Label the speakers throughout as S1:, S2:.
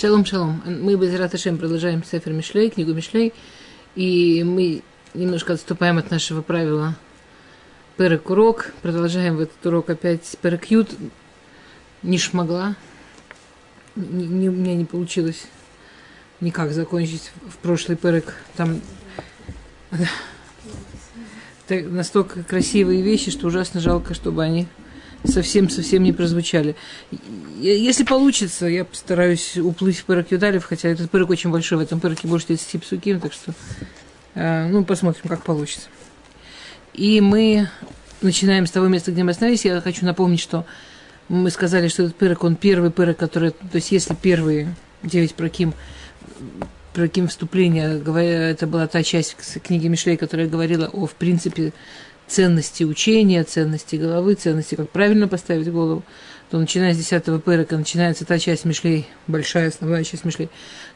S1: Шалом, шалом. Мы без Раташем продолжаем Сефер Мишлей, книгу Мишлей, и мы немножко отступаем от нашего правила Перек урок, продолжаем в этот урок опять Перек Ют. Не шмогла, не, не, у меня не получилось никак закончить в прошлый Перек. Там настолько красивые вещи, что ужасно жалко, чтобы они совсем-совсем не прозвучали. Если получится, я постараюсь уплыть в пырок Юдалев, хотя этот пырок очень большой, в этом пыроке больше 30 псуким, так что, э, ну, посмотрим, как получится. И мы начинаем с того места, где мы остановились. Я хочу напомнить, что мы сказали, что этот пырок, он первый пырок, который, то есть если первые 9 проким, проким вступления, это была та часть книги Мишлей, которая говорила о, в принципе, ценности учения, ценности головы, ценности, как правильно поставить голову, то начиная с 10 пырка начинается та часть мишлей, большая основная часть мишлей,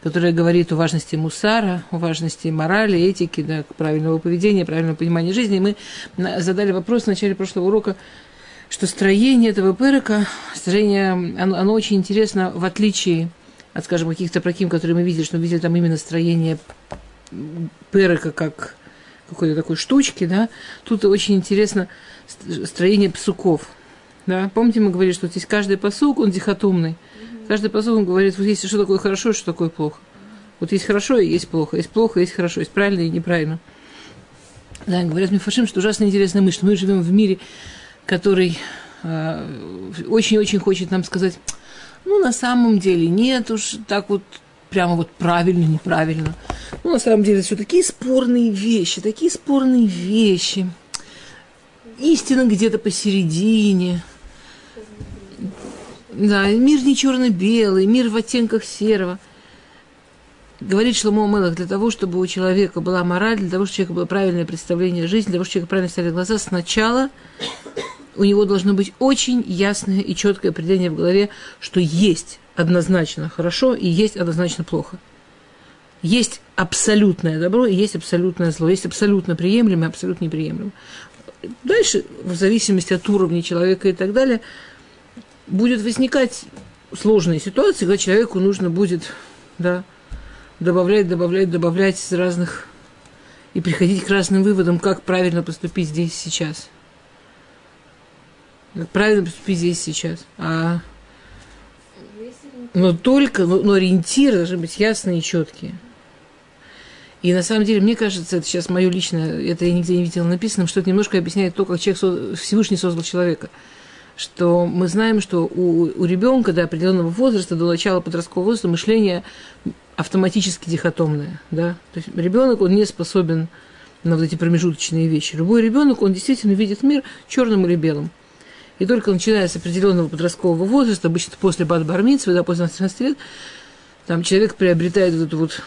S1: которая говорит о важности мусара, о важности морали, этики, да, правильного поведения, правильного понимания жизни. И мы задали вопрос в начале прошлого урока, что строение этого пырка, строение, оно, оно очень интересно, в отличие от, скажем, каких-то проким, которые мы видели, что мы видели там именно строение пырка как какой-то такой штучки, да, тут очень интересно строение псуков. Да? Помните, мы говорили, что здесь каждый посук, он дихотомный. Каждый посук, он говорит, вот есть что такое хорошо, что такое плохо. Вот есть хорошо и есть плохо, есть плохо, есть хорошо, есть правильно и неправильно. Да, говорят Мифашим, что ужасно интересная мысль. Мы живем в мире, который очень-очень э, хочет нам сказать, ну, на самом деле, нет уж так вот прямо вот правильно, неправильно. Ну, на самом деле, все такие спорные вещи, такие спорные вещи. Истина где-то посередине. Да, мир не черно-белый, мир в оттенках серого. Говорит Шломо Мелах, для того, чтобы у человека была мораль, для того, чтобы у человека было правильное представление жизни, для того, чтобы человек правильно ставил глаза, сначала у него должно быть очень ясное и четкое определение в голове, что есть однозначно хорошо и есть однозначно плохо. Есть абсолютное добро и есть абсолютное зло. Есть абсолютно приемлемое, абсолютно неприемлемое. Дальше, в зависимости от уровня человека и так далее, будет возникать сложные ситуации, когда человеку нужно будет да, добавлять, добавлять, добавлять из разных и приходить к разным выводам, как правильно поступить здесь сейчас. Как правильно поступить здесь сейчас. А но только, но, но ориентиры должны быть ясные и четкие. И на самом деле, мне кажется, это сейчас мое личное, это я нигде не видела написано, что это немножко объясняет то, как человек, Всевышний создал человека. Что мы знаем, что у, у ребенка до определенного возраста, до начала подросткового возраста, мышление автоматически дихотомное. Да? То есть ребенок, он не способен на вот эти промежуточные вещи. Любой ребенок, он действительно видит мир черным или белым. И только начиная с определенного подросткового возраста, обычно после бадбармитсвы, да, после 18 лет, там человек приобретает вот эту вот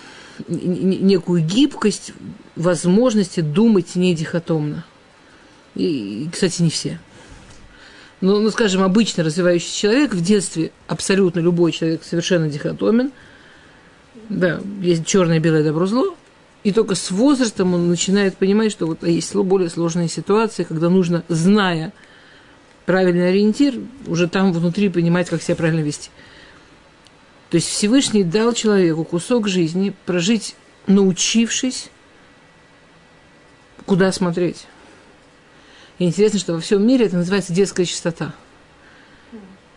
S1: некую гибкость, возможности думать не дихотомно. И, кстати, не все. Но, ну, скажем, обычно развивающийся человек в детстве, абсолютно любой человек совершенно дихотомен. Да, есть черное, белое, добро, зло. И только с возрастом он начинает понимать, что вот есть более сложные ситуации, когда нужно, зная правильный ориентир, уже там внутри понимать, как себя правильно вести. То есть Всевышний дал человеку кусок жизни прожить, научившись, куда смотреть. И интересно, что во всем мире это называется детская чистота.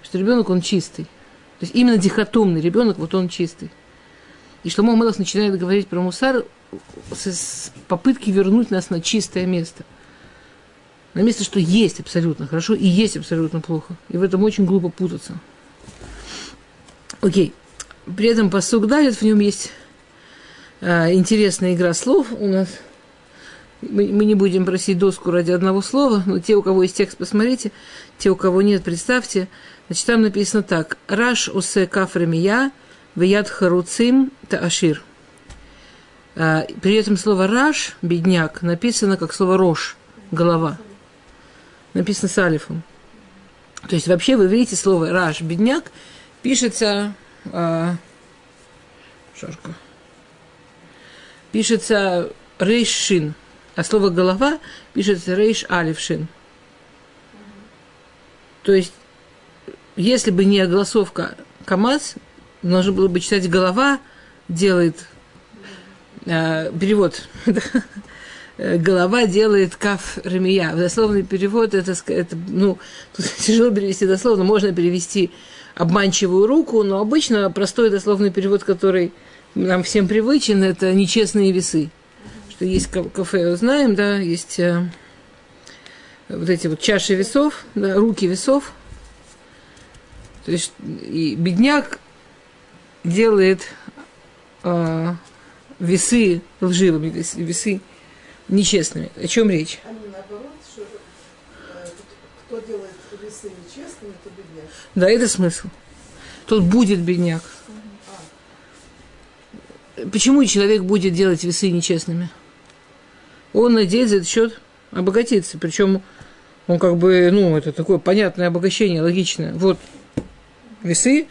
S1: Что ребенок, он чистый. То есть именно дихотомный ребенок, вот он чистый. И Шломо Мелах начинает говорить про мусар с попытки вернуть нас на чистое место – на место, что есть абсолютно хорошо и есть абсолютно плохо. И в этом очень глупо путаться. Окей. При этом посук далит, в нем есть а, интересная игра слов у нас. Мы, мы не будем просить доску ради одного слова, но те, у кого есть текст, посмотрите. Те, у кого нет, представьте. Значит, там написано так. Раш усе кафремия вяд харуцим таашир. А, при этом слово раш, бедняк, написано как слово рош, голова написано с алифом. То есть вообще вы видите слово раш, бедняк, пишется э, жарко, пишется рейшин, а слово голова пишется рейш алифшин. То есть, если бы не огласовка КАМАЗ, нужно было бы читать голова делает э, перевод. голова делает каф ремия. Дословный перевод это, это ну, тут тяжело перевести дословно, можно перевести обманчивую руку, но обычно простой дословный перевод, который нам всем привычен, это нечестные весы. Что есть кафе, знаем, да, есть э, вот эти вот чаши весов, да, руки весов. То есть и бедняк делает э, весы лживыми, весы нечестными. О чем речь?
S2: Они наоборот, что э, кто делает весы нечестными, то бедняк.
S1: Да, это смысл. Тот будет бедняк. Почему человек будет делать весы нечестными? Он надеется за этот счет обогатиться. Причем он как бы, ну, это такое понятное обогащение, логичное. Вот весы,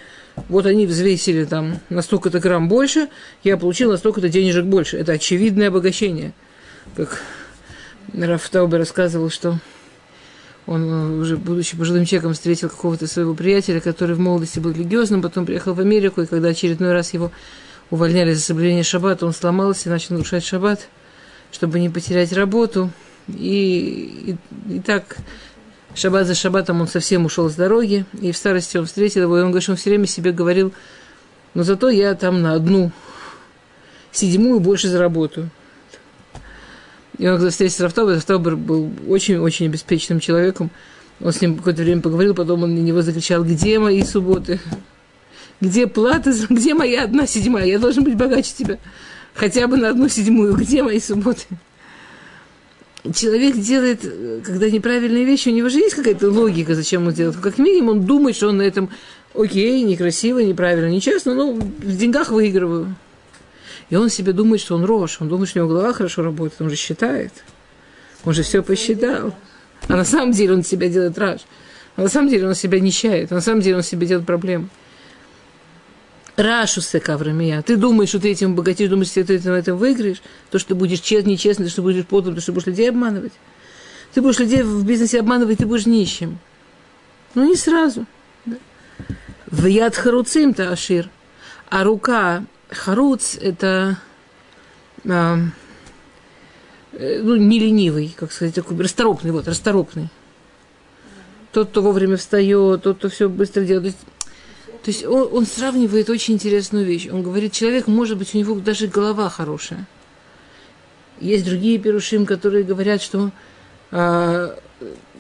S1: вот они взвесили там на столько-то грамм больше, я получил на столько-то денежек больше. Это очевидное обогащение. Как Раф Таубе рассказывал, что он, э, уже будучи пожилым человеком, встретил какого-то своего приятеля, который в молодости был религиозным, потом приехал в Америку, и когда очередной раз его увольняли за соблюдение шаббата, он сломался и начал нарушать шаббат, чтобы не потерять работу. И, и, и так шаббат за шаббатом он совсем ушел с дороги, и в старости он встретил его, и он говорит, он все время себе говорил, но зато я там на одну седьмую больше заработаю. И он встретился с Рафтобер, Рафтобер был очень-очень обеспеченным человеком. Он с ним какое-то время поговорил, потом он на него закричал, где мои субботы? Где плата? Где моя одна седьмая? Я должен быть богаче тебя. Хотя бы на одну седьмую. Где мои субботы? Человек делает, когда неправильные вещи, у него же есть какая-то логика, зачем он делает. Как минимум, он думает, что он на этом окей, некрасиво, неправильно, нечестно, но в деньгах выигрываю. И он себе думает, что он рожь, он думает, что у него голова хорошо работает, он же считает. Он же все посчитал. А на самом деле он себя делает раж. А на самом деле он себя нищает. А на самом деле он себе делает проблемы. Рашу секаврамия. Ты думаешь, что ты этим богатеешь, думаешь, что ты этим, этим выиграешь, то, что ты будешь честным, нечестным, то, что будешь подлым, то, что будешь людей обманывать. Ты будешь людей в бизнесе обманывать, ты будешь нищим. Ну, не сразу. В яд харуцим-то ашир. А рука Харуц – это э, ну, не ленивый, как сказать, такой расторопный, вот, расторопный. Тот, кто вовремя встает, тот, кто все быстро делает. То есть, он, он сравнивает очень интересную вещь. Он говорит, человек, может быть, у него даже голова хорошая. Есть другие перушим, которые говорят, что... А,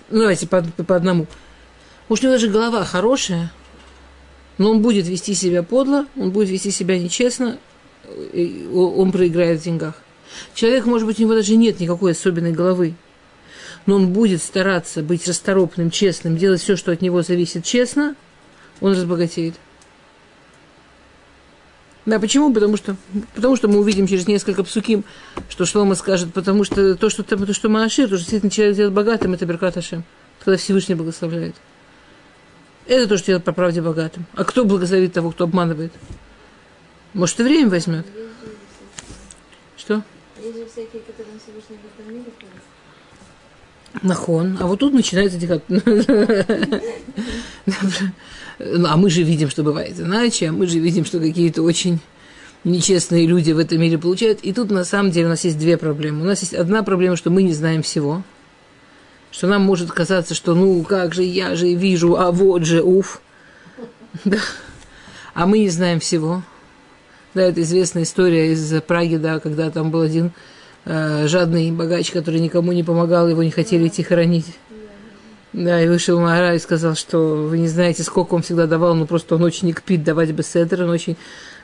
S1: ну, давайте по, по одному. Может, у него даже голова хорошая, но он будет вести себя подло, он будет вести себя нечестно, он проиграет в деньгах. Человек, может быть, у него даже нет никакой особенной головы, но он будет стараться быть расторопным, честным, делать все, что от него зависит честно, он разбогатеет. Да, почему? Потому что, потому что мы увидим через несколько псуким, что Шлома скажет, потому что то, что, то, что Маашир, то, что действительно человек делает богатым, это Беркат когда Всевышний благословляет. Это то, что делает по правде богатым. А кто благословит того, кто обманывает? Может, и время возьмет? Что? Нахон. А вот тут начинается дихат. Ну, а мы же видим, что бывает иначе. А мы же видим, что какие-то очень нечестные люди в этом мире получают. И тут на самом деле у нас есть две проблемы. У нас есть одна проблема, что мы не знаем всего – что нам может казаться, что ну как же, я же вижу, а вот же, уф. Да. А мы не знаем всего. Да, это известная история из Праги, да, когда там был один э, жадный богач, который никому не помогал, его не хотели идти хоронить. Да, и вышел Мара и сказал, что вы не знаете, сколько он всегда давал, но просто он очень не кпит давать беседер, он очень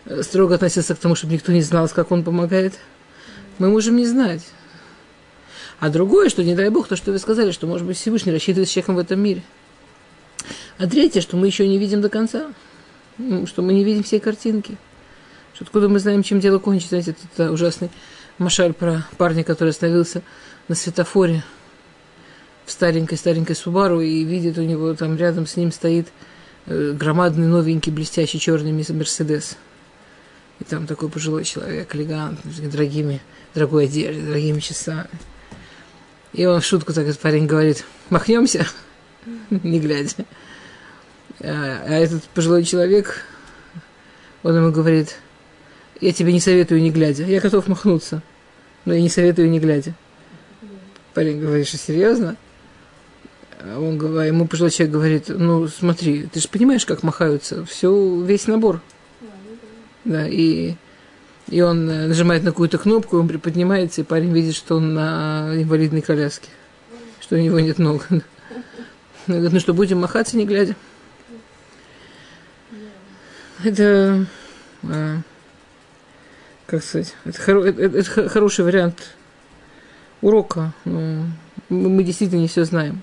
S1: э, строго относился к тому, чтобы никто не знал, как он помогает. Мы можем не знать. А другое, что не дай бог, то, что вы сказали, что, может быть, Всевышний рассчитывает с человеком в этом мире. А третье, что мы еще не видим до конца, ну, что мы не видим всей картинки. Что откуда мы знаем, чем дело кончится. Знаете, это ужасный машаль про парня, который остановился на светофоре в старенькой-старенькой Субару и видит у него там рядом с ним стоит э, громадный новенький блестящий черный Мерседес. И там такой пожилой человек, элегантный, с дорогими, дорогой одеждой, дорогими часами. И он в шутку так этот парень говорит, махнемся, не глядя. А, а этот пожилой человек Он ему говорит, я тебе не советую не глядя. Я готов махнуться, но я не советую не глядя. Парень говорит, что серьезно? А Он говорит, ему пожилой человек говорит, ну смотри, ты же понимаешь, как махаются, все, весь набор. Да, и, и он э, нажимает на какую-то кнопку, он приподнимается, и парень видит, что он на инвалидной коляске, что у него нет ног. Он говорит, ну что, будем махаться, не глядя? Это, а, как сказать, это, это, это хо- хороший вариант урока. Ну, мы, действительно не все знаем.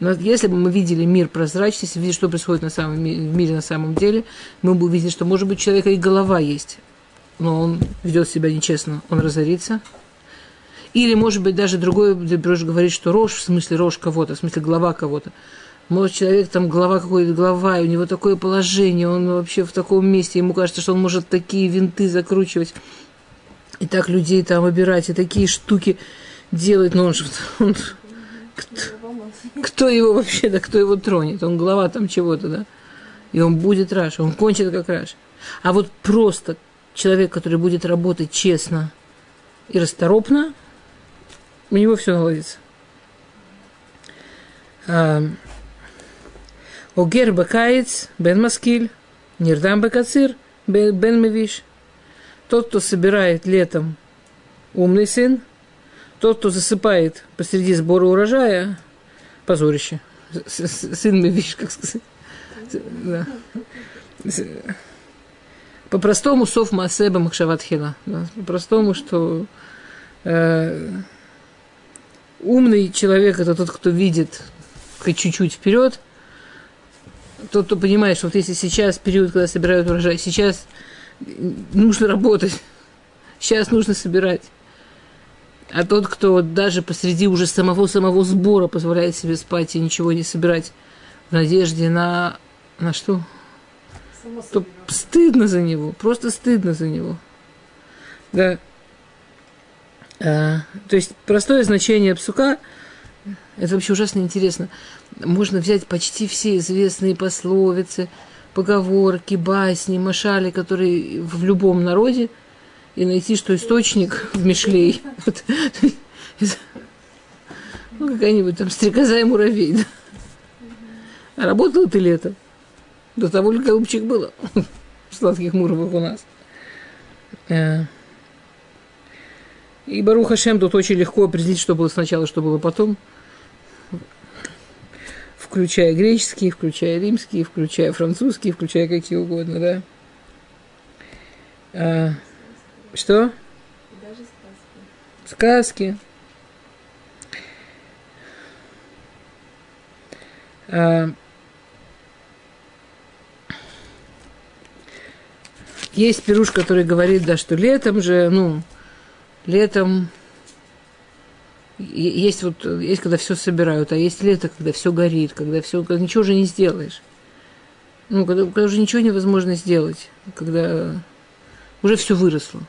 S1: Но если бы мы видели мир прозрачный, если видели, что происходит на самом, в мире на самом деле, мы бы увидели, что, может быть, у человека и голова есть, но он ведет себя нечестно, он разорится. Или, может быть, даже другой Деброш говорит, что рожь, в смысле рожь кого-то, в смысле голова кого-то. Может, человек там голова какой-то, голова, и у него такое положение, он вообще в таком месте, ему кажется, что он может такие винты закручивать, и так людей там обирать, и такие штуки делать, но он же... Он, кто, кто его вообще, да кто его тронет? Он глава там чего-то, да? И он будет Раш, он кончит как Раш. А вот просто человек, который будет работать честно и расторопно, у него все наладится. Огер бакаец, бен маскиль, нирдам бакацир, бен мевиш. Тот, кто собирает летом, умный сын, тот, кто засыпает посреди сбора урожая, позорище. Сын мевиш, как сказать. По-простому сов маасеба махшаватхила. Да. По-простому, что э, умный человек это тот, кто видит хоть чуть-чуть вперед, тот, кто понимает, что вот если сейчас период, когда собирают урожай, сейчас нужно работать, сейчас нужно собирать. А тот, кто даже посреди уже самого-самого сбора позволяет себе спать и ничего не собирать в надежде на... На что? То стыдно за него, просто стыдно за него. Да. А, то есть простое значение псука, это вообще ужасно интересно. Можно взять почти все известные пословицы, поговорки, басни, машали, которые в любом народе, и найти, что источник в Мишлей. Вот. Ну, какая-нибудь там стрекоза и муравей. Да? А работала ты лето? До того ли голубчик было сладких муровых у нас. Э. И Барух Хашем тут очень легко определить, что было сначала, что было потом. Включая греческие, включая римские, включая французские, включая какие угодно, да. А, что?
S3: Даже сказки.
S1: Сказки. А, Есть пируш, который говорит, да, что летом же, ну, летом есть вот, есть когда все собирают, а есть лето, когда все горит, когда все, когда ничего уже не сделаешь. Ну, когда, когда уже ничего невозможно сделать, когда уже все выросло,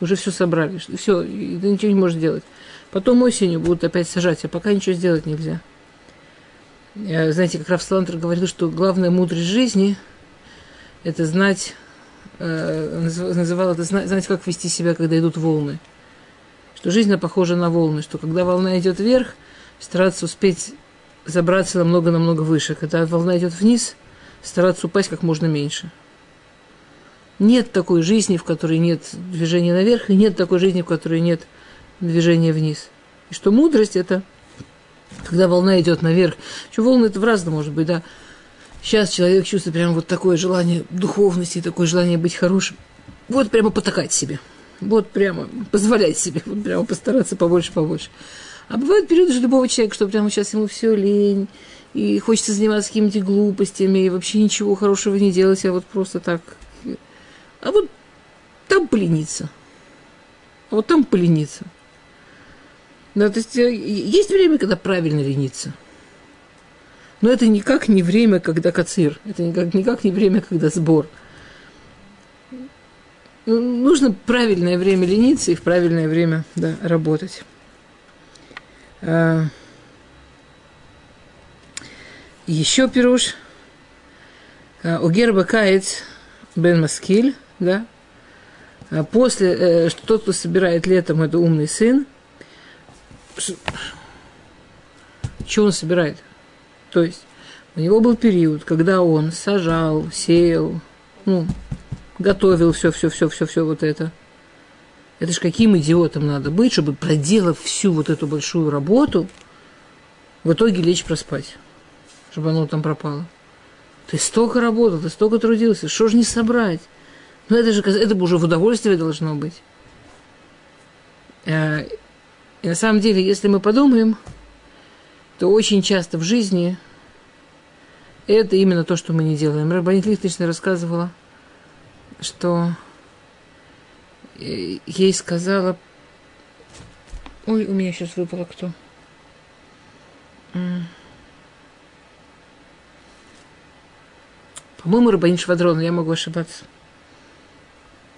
S1: уже все собрали, все, и ты ничего не можешь сделать. Потом осенью будут опять сажать, а пока ничего сделать нельзя. Я, Знаете, как Раф Салантер говорил, что главная мудрость жизни – это знать э, называл это зна- знать, как вести себя, когда идут волны. Что жизнь похожа на волны, что когда волна идет вверх, стараться успеть забраться намного-намного выше. Когда волна идет вниз, стараться упасть как можно меньше. Нет такой жизни, в которой нет движения наверх, и нет такой жизни, в которой нет движения вниз. И что мудрость это, когда волна идет наверх. Что волны это в разном может быть, да. Сейчас человек чувствует прямо вот такое желание духовности, такое желание быть хорошим. Вот прямо потакать себе. Вот прямо позволять себе. Вот прямо постараться побольше, побольше. А бывают периоды же любого человека, что прямо сейчас ему все лень, и хочется заниматься какими-то глупостями, и вообще ничего хорошего не делать, а вот просто так. А вот там полениться. А вот там полениться. Да, то есть э, есть время, когда правильно лениться. Но это никак не время, когда кацир. Это никак, никак не время, когда сбор. Ну, Нужно правильное время лениться и в правильное время да, работать. А, Еще пируш. А, У герба каец Бен Маскиль, да. А после, э, что тот, кто собирает летом, это умный сын. Что он собирает? То есть у него был период, когда он сажал, сеял, ну, готовил все, все, все, все, все вот это. Это ж каким идиотом надо быть, чтобы, проделав всю вот эту большую работу, в итоге лечь проспать, чтобы оно там пропало. Ты столько работал, ты столько трудился, что же не собрать? Ну, это же это бы уже в удовольствие должно быть. Э, и на самом деле, если мы подумаем, то очень часто в жизни это именно то, что мы не делаем. Рабанит Лихтенштейн рассказывала, что э, ей сказала... Ой, у меня сейчас выпало кто. По-моему, Рабанит Швадрон, я могу ошибаться.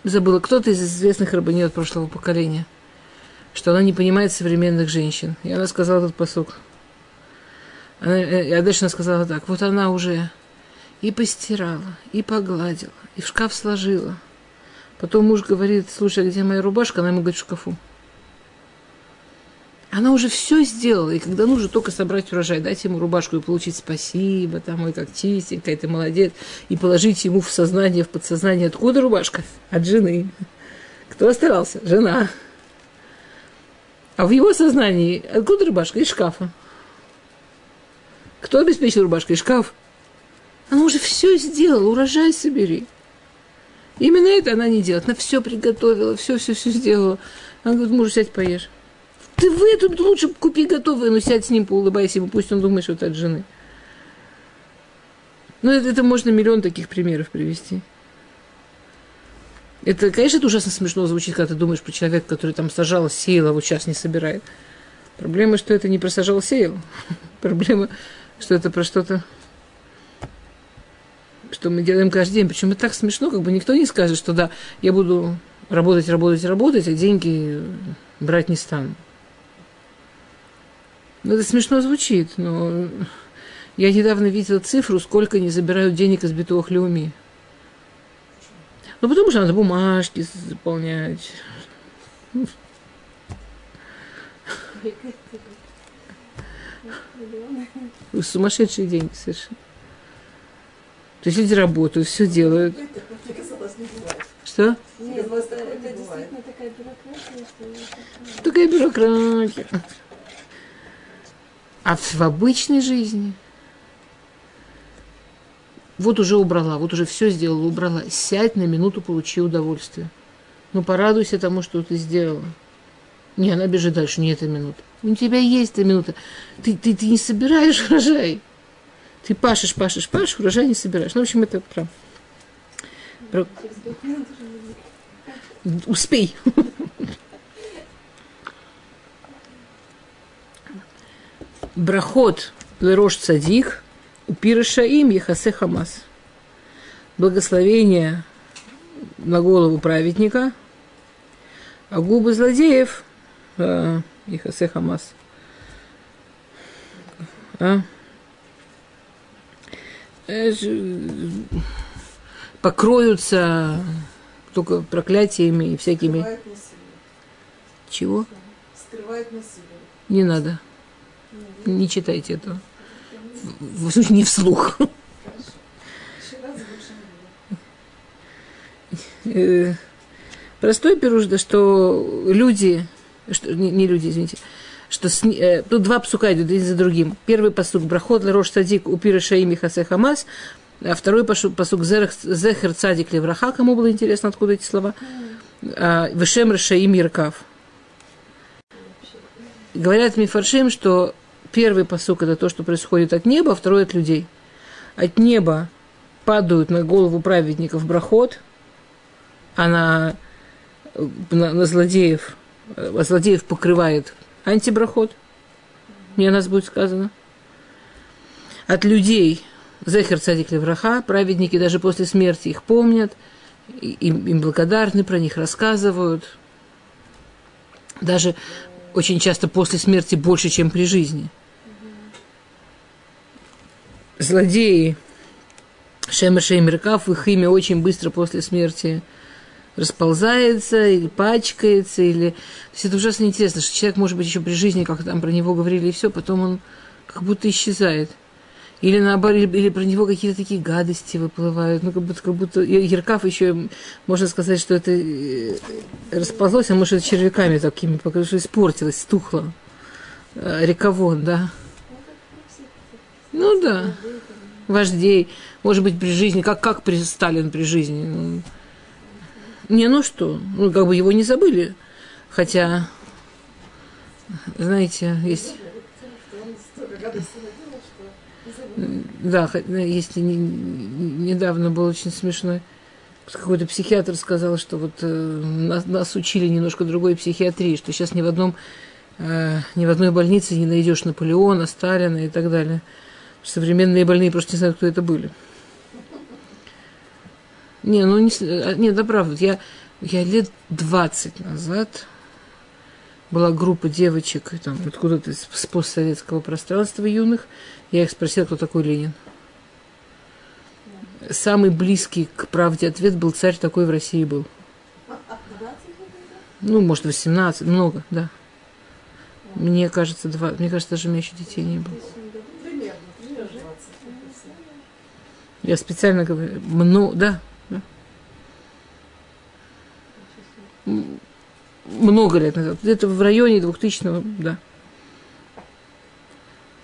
S1: Забыла, кто-то из известных рабанит прошлого поколения, что она не понимает современных женщин. И она сказала этот посук. Она, э, и она сказала так, вот она уже и постирала, и погладила, и в шкаф сложила. Потом муж говорит, слушай, а где моя рубашка? Она ему говорит, в шкафу. Она уже все сделала, и когда нужно только собрать урожай, дать ему рубашку и получить спасибо, там, ой, как чистенькая, ты молодец, и положить ему в сознание, в подсознание, откуда рубашка? От жены. Кто остался? Жена. А в его сознании откуда рубашка? Из шкафа. Кто обеспечил рубашкой? Шкаф. Она уже все сделала, урожай собери. Именно это она не делает. Она все приготовила, все-все-все сделала. Она говорит, мужу, сядь, поешь. Ты в эту лучше купи готовое, но сядь с ним, поулыбайся ему, пусть он думает, что это от жены. Ну, это, это можно миллион таких примеров привести. Это, конечно, это ужасно смешно звучит, когда ты думаешь про человека, который там сажал, сеял, а вот сейчас не собирает. Проблема, что это не про сажал, сеял. Проблема, что это про что-то, что мы делаем каждый день. Причем это так смешно, как бы никто не скажет, что да, я буду работать, работать, работать, а деньги брать не стану. Ну, это смешно звучит, но я недавно видела цифру, сколько они забирают денег из битовых Леуми. Ну, потому что надо бумажки заполнять. Сумасшедшие деньги совершенно. То есть люди работают, все делают. Что?
S3: Нет, это, такая бюрократия.
S1: Такая бюрократия. А в, в обычной жизни вот уже убрала, вот уже все сделала, убрала. Сядь на минуту, получи удовольствие. Ну, порадуйся тому, что ты сделала. Не, она бежит дальше, не эта минута. У тебя есть эта минута. Ты, ты, ты не собираешь урожай. Ты пашешь, пашешь, пашешь, урожай не собираешь. Ну, в общем, это про... про... Успей. Брахот лерош цадик, упирыша им ехасе хамас. Благословение на голову праведника, а губы злодеев а, Ихасе Хамас. А? Покроются только проклятиями и всякими. Чего?
S2: Скрывает насилие.
S1: Не надо. Не читайте этого. В, смысле, не вслух.
S2: Не
S1: Э, Простой пируш, да, что люди, что, не, не люди, извините, что с, э, тут два псука идут один за другим. Первый посук брахот лерош садик упира шаим хасе хамас, а второй посук зехер цадик левраха, кому было интересно, откуда эти слова, а, вешем рашаим яркав. Говорят мифаршим, что первый посук это то, что происходит от неба, а второй от людей. От неба падают на голову праведников брахот, а на, на, на злодеев, злодеев покрывает антибрахот, не о нас будет сказано. От людей Зехер Цадик Левраха, праведники даже после смерти их помнят, им, им благодарны, про них рассказывают. Даже очень часто после смерти больше, чем при жизни. Злодеи Шемер Шеймеркав, их имя очень быстро после смерти расползается или пачкается, или... То есть это ужасно интересно, что человек, может быть, еще при жизни, как там про него говорили, и все, потом он как будто исчезает. Или наоборот, или, или про него какие-то такие гадости выплывают. Ну, как будто, как будто Еркав еще, можно сказать, что это э, расползлось, а может, это червяками такими, потому что испортилось, стухло. Э, Рековон, да. Ну да. Вождей. Может быть, при жизни, как, как при Сталин при жизни. Ну, не, ну что, ну, как бы его не забыли. Хотя, знаете, есть... Да, есть недавно был очень смешной. Какой-то психиатр сказал, что вот э, нас, нас учили немножко другой психиатрии, что сейчас ни в одном э, ни в одной больнице не найдешь Наполеона, Сталина и так далее. Современные больные просто не знают, кто это были. Не, ну не, а, не да правда, я, я лет 20 назад была группа девочек там откуда-то из постсоветского пространства юных. Я их спросила, кто такой Ленин. Самый близкий к правде ответ был царь такой в России был. Ну, может, 18, много, да. Мне кажется, два, мне кажется, даже у меня еще детей не было. Я специально говорю, много, да, много лет назад, где-то в районе 2000-го, да.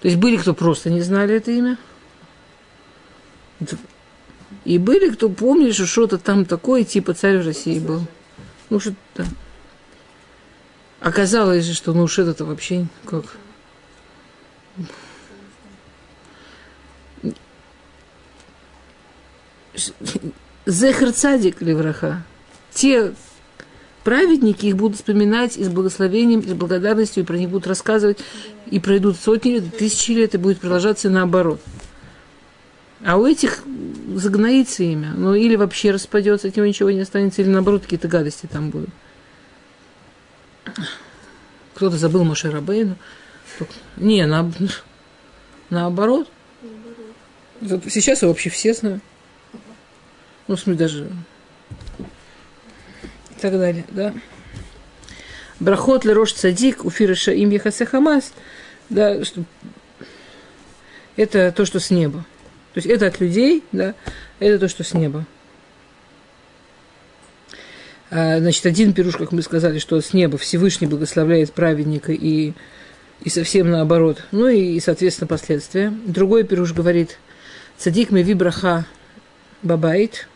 S1: То есть были, кто просто не знали это имя, и были, кто помнили, что что-то там такое, типа царь в России был. Ну, что-то да. Оказалось же, что ну уж это вообще как... Зехер цадик левраха. Те праведники их будут вспоминать и с благословением, и с благодарностью, и про них будут рассказывать, и пройдут сотни лет, тысячи лет, и будет продолжаться наоборот. А у этих загноится имя, ну или вообще распадется, от него ничего не останется, или наоборот какие-то гадости там будут. Кто-то забыл Моше Рабейну. Не, на, наоборот. Сейчас его вообще все знают. Ну, в смысле, даже так далее, да. Брахот Лерош Цадик, Уфириша им Ехасе Хамас, да, что это то, что с неба. То есть это от людей, да, это то, что с неба. А, значит, один пируш, как мы сказали, что с неба Всевышний благословляет праведника и, и совсем наоборот. Ну и, соответственно, последствия. Другой пируш говорит, цадик меви браха бабайт,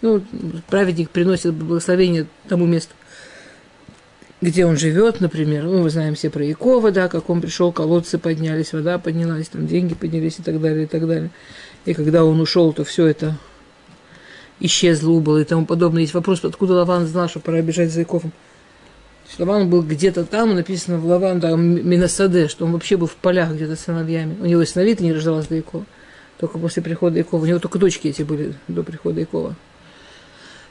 S1: ну, праведник приносит благословение тому месту, где он живет, например. Ну, мы знаем все про Якова, да, как он пришел, колодцы поднялись, вода поднялась, там деньги поднялись и так далее, и так далее. И когда он ушел, то все это исчезло, убыло и тому подобное. Есть вопрос, откуда Лаван знал, что пора бежать за Яковом. Лаван был где-то там, написано в Лаван, да, Минасаде, что он вообще был в полях где-то с сыновьями. У него и сыновей не рождалась до Якова. Только после прихода Якова. У него только дочки эти были до прихода Якова.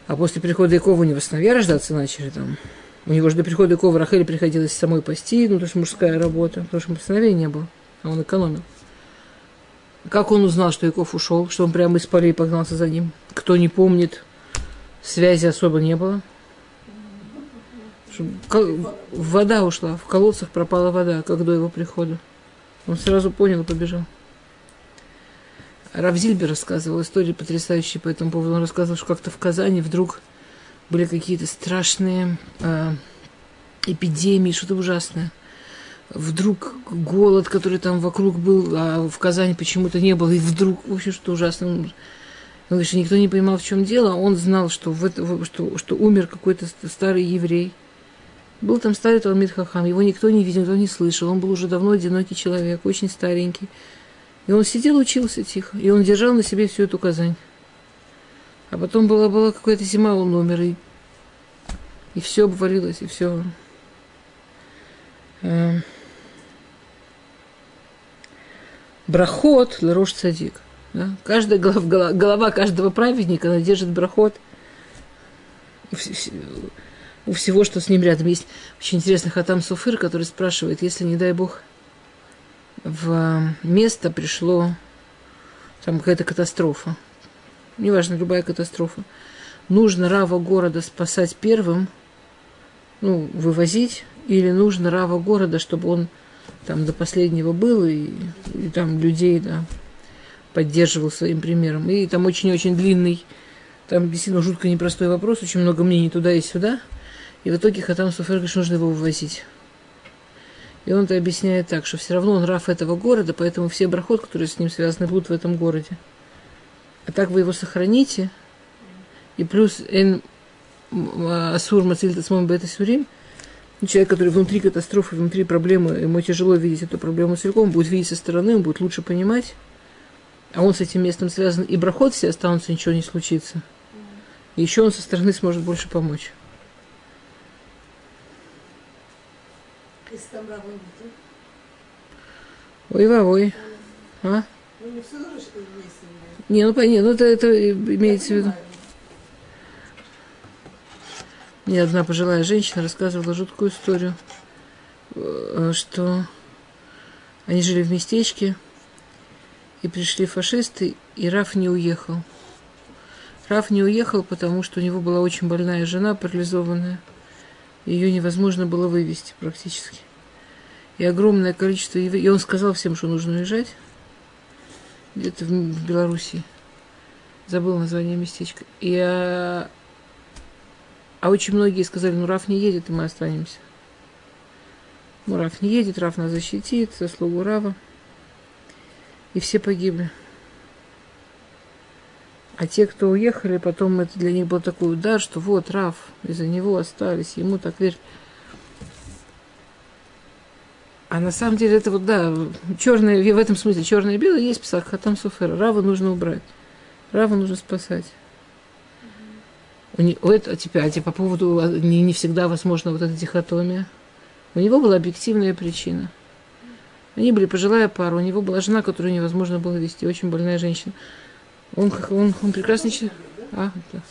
S1: А после прихода Якова у него сыновья рождаться начали там. У него же до прихода Якова Рахели приходилось самой пасти, ну, потому что мужская работа, потому что сыновей не было, а он экономил. Как он узнал, что Яков ушел, что он прямо из полей погнался за ним? Кто не помнит, связи особо не было. Вода ушла, в колодцах пропала вода, как до его прихода. Он сразу понял и побежал. Равзильбер рассказывал истории потрясающие по этому поводу. Он рассказывал, что как-то в Казани вдруг были какие-то страшные э, эпидемии, что-то ужасное. Вдруг голод, который там вокруг был, а в Казани почему-то не было, и вдруг вообще что-то ужасное. Он говорит, что никто не понимал, в чем дело. Он знал, что, в это, что, что умер какой-то старый еврей. Был там старый Талмит Хахам, его никто не видел, никто не слышал. Он был уже давно одинокий человек, очень старенький. И он сидел, учился тихо. И он держал на себе всю эту Казань. А потом была, была какая-то зима, он умер, и, и все обвалилось, и все. Э, брахот ларош цадик. Да? Каждая голова, голова каждого праведника, она держит брахот у всего, что с ним рядом. Есть очень интересный Хатам Суфыр, который спрашивает, если, не дай Бог, в место пришло там какая-то катастрофа, неважно, любая катастрофа, нужно Рава города спасать первым, ну, вывозить, или нужно Рава города, чтобы он там до последнего был и, и там людей, да, поддерживал своим примером. И там очень-очень длинный, там действительно жутко непростой вопрос, очень много мнений туда и сюда. И в итоге Хатам говорит, что нужно его вывозить. И он это объясняет так, что все равно он раф этого города, поэтому все брахот, которые с ним связаны, будут в этом городе. А так вы его сохраните. И плюс эн асур мациль тасмон бета сурим, человек, который внутри катастрофы, внутри проблемы, ему тяжело видеть эту проблему целиком, будет видеть со стороны, он будет лучше понимать, а он с этим местом связан, и брахот все останутся, ничего не случится. И еще он со стороны сможет больше помочь.
S2: Если там
S1: Ой, ой. А?
S2: ну не все что.
S1: Не, ну понятно, ну это, это имеется в виду. Мне одна пожилая женщина рассказывала жуткую историю, э, что они жили в местечке, и пришли фашисты, и Раф не уехал. Раф не уехал, потому что у него была очень больная жена, парализованная. Ее невозможно было вывести практически. И огромное количество евреев. И он сказал всем, что нужно уезжать. Где-то в, в Белоруссии. Забыл название местечка. И, а, а очень многие сказали, ну Раф не едет, и мы останемся. Ну, Раф не едет, Раф нас защитит, заслугу Рава. И все погибли. А те, кто уехали, потом это для них был такой удар, что вот Раф, из-за него остались, ему так верь. А на самом деле это вот, да, черное, в этом смысле черное и белое есть писак Хатам Суфера. Рава нужно убрать. Рава нужно спасать. У него, это, теперь, а теперь по поводу, а, не, не всегда возможно вот эта дихотомия. У него была объективная причина. Они были пожилая пара, у него была жена, которую невозможно было вести, очень больная женщина. Он, он, он прекрасный человек. А, да.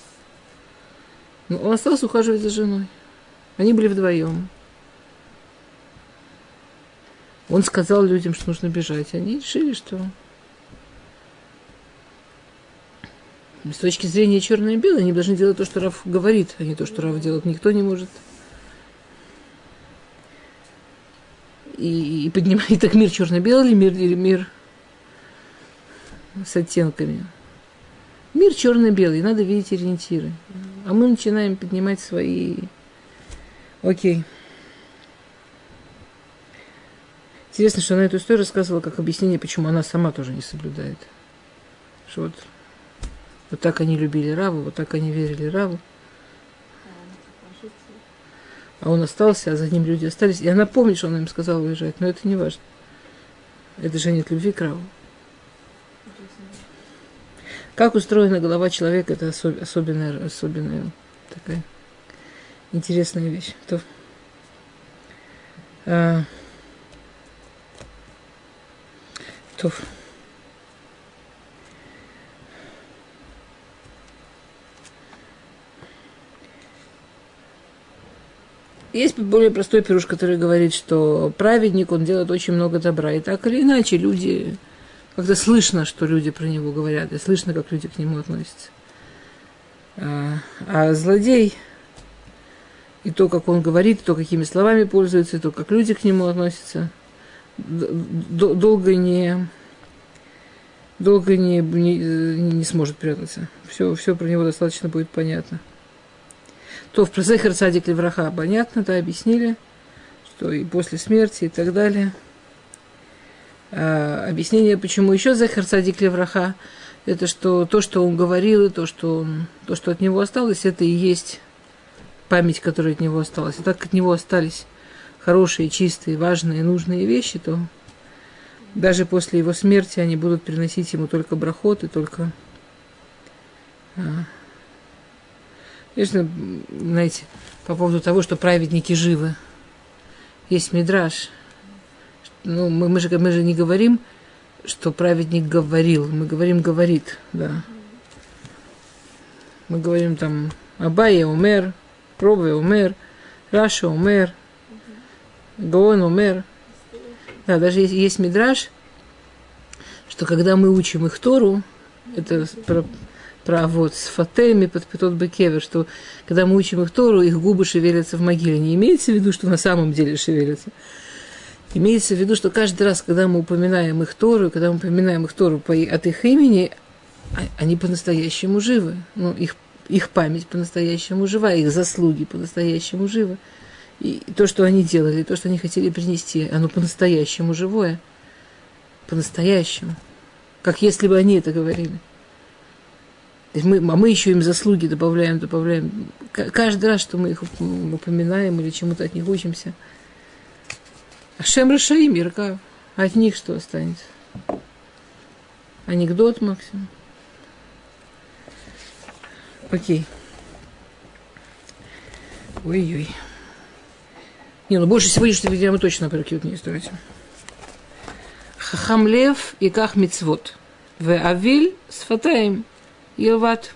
S1: Но он остался ухаживать за женой. Они были вдвоем. Он сказал людям, что нужно бежать. Они решили, что с точки зрения черное и белое, они должны делать то, что Раф говорит, а не то, что Раф делает. Никто не может. И, и поднимает так мир черно-белый или мир, или мир с оттенками. Мир черно-белый, надо видеть ориентиры. А мы начинаем поднимать свои... Окей. Интересно, что она эту историю рассказывала как объяснение, почему она сама тоже не соблюдает. Что вот, вот так они любили Раву, вот так они верили Раву. А он остался, а за ним люди остались. И она помнит, что он им сказал уезжать, но это не важно. Это же нет любви к Раву. Как устроена голова человека, это особ, особенная, особенная такая интересная вещь. То, а, то, Есть более простой пируш, который говорит, что праведник, он делает очень много добра. И так или иначе люди как-то слышно, что люди про него говорят, и слышно, как люди к нему относятся. А, а злодей, и то, как он говорит, и то, какими словами пользуется, и то, как люди к нему относятся, долго не долго не, не, не сможет прятаться. Все, все про него достаточно будет понятно. То в Прозехар Садик Левраха понятно, да, объяснили, что и после смерти и так далее – объяснение, почему еще Захар Садик Левраха, это что то, что он говорил, и то, что, он, то, что от него осталось, это и есть память, которая от него осталась. И так как от него остались хорошие, чистые, важные, нужные вещи, то даже после его смерти они будут приносить ему только брахот и только... А, конечно, знаете, по поводу того, что праведники живы. Есть мидраж – ну, мы, мы, же, мы же не говорим, что праведник говорил, мы говорим говорит, да. Мы говорим там Абая умер, Робе умер, Раша умер, Гаон умер. Да, даже есть, есть мидраж, что когда мы учим их Тору, это про, про вот с фатеми под пятот бекевер, что когда мы учим их Тору, их губы шевелятся в могиле. Не имеется в виду, что на самом деле шевелятся. Имеется в виду, что каждый раз, когда мы упоминаем их Тору, когда мы упоминаем их Тору по, от их имени, а, они по-настоящему живы. Ну, их, их память по-настоящему жива, их заслуги по-настоящему живы. И то, что они делали, то, что они хотели принести, оно по-настоящему живое. По-настоящему. Как если бы они это говорили. Мы, а мы еще им заслуги добавляем, добавляем. Каждый раз, что мы их упоминаем или чему-то от них учимся. Ашем Рашаим, Яркав. От них что останется? Анекдот максимум. Окей. Ой-ой. Не, ну больше сегодняшнего видео мы точно перекют не стоите. Хахамлев и ках мицвод. В авиль сфатаем. Илват.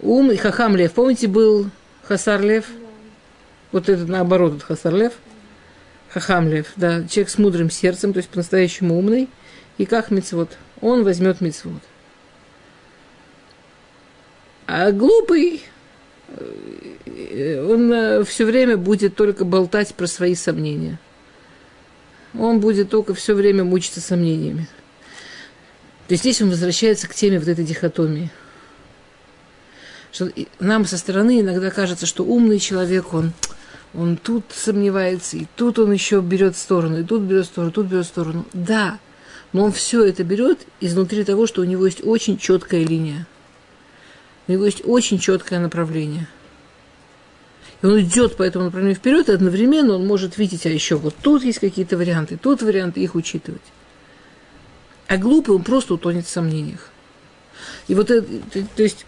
S1: Ум и хахамлев. Помните, был хасарлев? Вот это наоборот, это хасарлев. Хахамлев, да, человек с мудрым сердцем, то есть по-настоящему умный. И как мицвод? Он возьмет мицвод. А глупый, э, он э, все время будет только болтать про свои сомнения. Он будет только все время мучиться сомнениями. То есть здесь он возвращается к теме вот этой дихотомии. Что нам со стороны иногда кажется, что умный человек, он, он тут сомневается, и тут он еще берет сторону, и тут берет сторону, тут берет сторону. Да, но он все это берет изнутри того, что у него есть очень четкая линия – у него есть очень четкое направление. И он идет по этому направлению вперед, и одновременно он может видеть, а еще вот тут есть какие-то варианты, тут варианты, их учитывать. А глупый, он просто утонет в сомнениях. И вот это, то есть,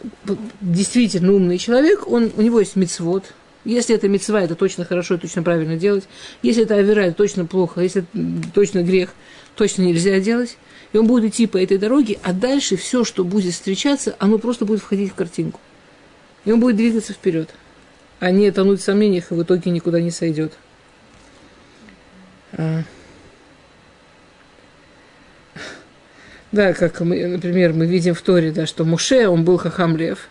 S1: действительно умный человек, он, у него есть мецвод. Если это мецва, это точно хорошо, точно правильно делать. Если это авера, это точно плохо. Если это точно грех, точно нельзя делать и он будет идти по этой дороге, а дальше все, что будет встречаться, оно просто будет входить в картинку. И он будет двигаться вперед, а не тонуть в сомнениях и в итоге никуда не сойдет. А. Да, как мы, например, мы видим в Торе, да, что Муше, он был хахамлев.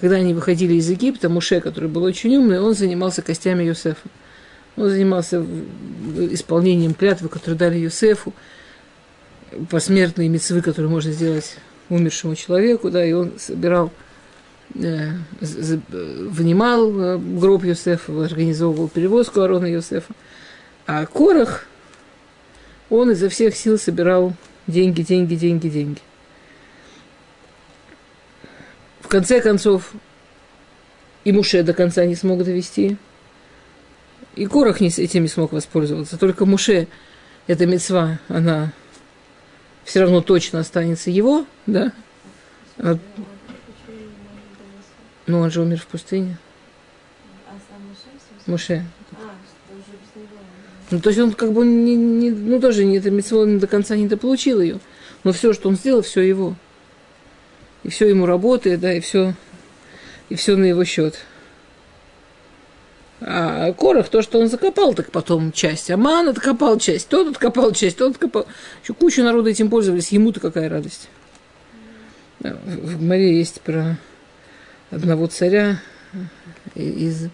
S1: Когда они выходили из Египта, Муше, который был очень умный, он занимался костями Юсефа. Он занимался исполнением клятвы, которую дали Юсефу посмертные мецвы, которые можно сделать умершему человеку, да, и он собирал, э, внимал э, гроб Юсефа, организовывал перевозку Арона Юсефа. А Корах, он изо всех сил собирал деньги, деньги, деньги, деньги. В конце концов, и Муше до конца не смог довести, и Корах не, этим не смог воспользоваться. Только Муше, эта мецва, она все равно точно останется его, да? А, ну, он же умер в пустыне. Муше. Ну, то есть он как бы не, не ну, тоже не, это он до конца не дополучил ее. Но все, что он сделал, все его. И все ему работает, да, и все, и все на его счет. А Корах, то, что он закопал, так потом часть. Аман откопал часть, тот откопал часть, тот откопал. Еще кучу народа этим пользовались, ему-то какая радость. В море есть про одного царя из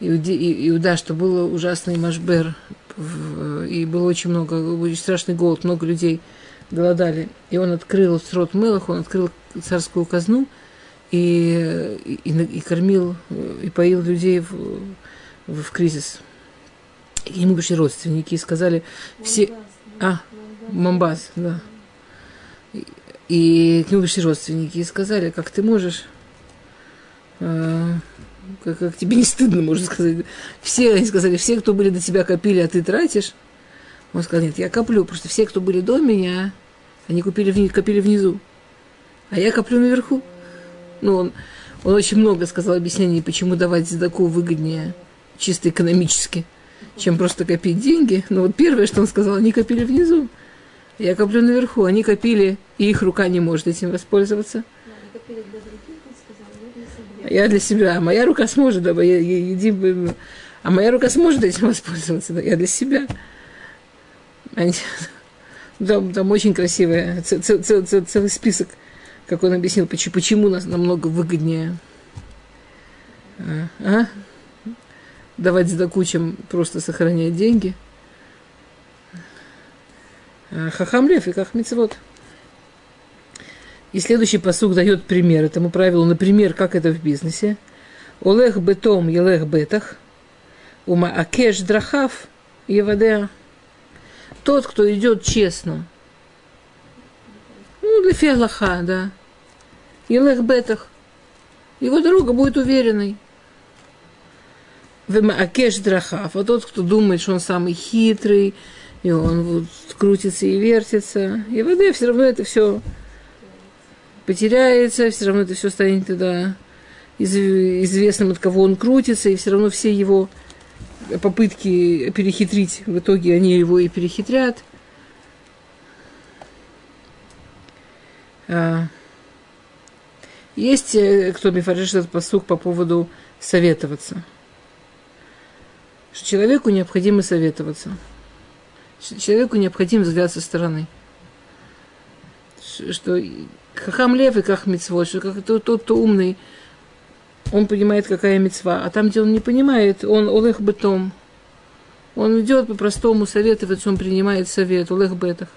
S1: Иуда, что был ужасный машбер, и было очень много, очень страшный голод, много людей голодали. И он открыл срод Мелах, он открыл царскую казну и, и, и кормил, и поил людей в, в, в кризис. И к нему пришли родственники и сказали, все... А, Мамбаз, да. И, и к нему пришли родственники и сказали, как ты можешь, э, как, как тебе не стыдно, можно сказать. Все, они сказали, все, кто были до тебя, копили, а ты тратишь. Он сказал, нет, я коплю, просто все, кто были до меня, они купили, копили внизу, а я коплю наверху. Ну, он, он очень много сказал объяснений, почему давать задаку выгоднее – чисто экономически, чем просто копить деньги. Но вот первое, что он сказал, они копили внизу. Я коплю наверху, они копили, и их рука не может этим воспользоваться. Я для себя, а моя рука сможет, да, я, я, иди, а моя рука сможет этим воспользоваться, да, я для себя. Они, Там, там очень красивый ц- ц- ц- целый список, как он объяснил, почему, почему нас намного выгоднее а, а? давать сдаку, чем просто сохранять деньги. А, Хахам лев и кахмицвод. И следующий посуг дает пример этому правилу. Например, как это в бизнесе. Олег бетом елех бетах. Ума акеш драхав евадеа. Тот, кто идет честно. Ну, для феглаха, да. Елех бетах. Его дорога будет уверенной. Акеш драхав. А тот, кто думает, что он самый хитрый, и он вот крутится и вертится. И воды все равно это все потеряется, все равно это все станет тогда известным, от кого он крутится, и все равно все его попытки перехитрить, в итоге они его и перехитрят. А, есть, э, кто мифаришь этот посук по поводу советоваться. Что человеку необходимо советоваться. Человеку необходим взгляд со стороны. Что хахам лев и как мецвод, что как тот, тот, кто умный, он понимает, какая мецва. А там, где он не понимает, он олех бетом. Он идет по-простому советоваться, он принимает совет, олех бетах.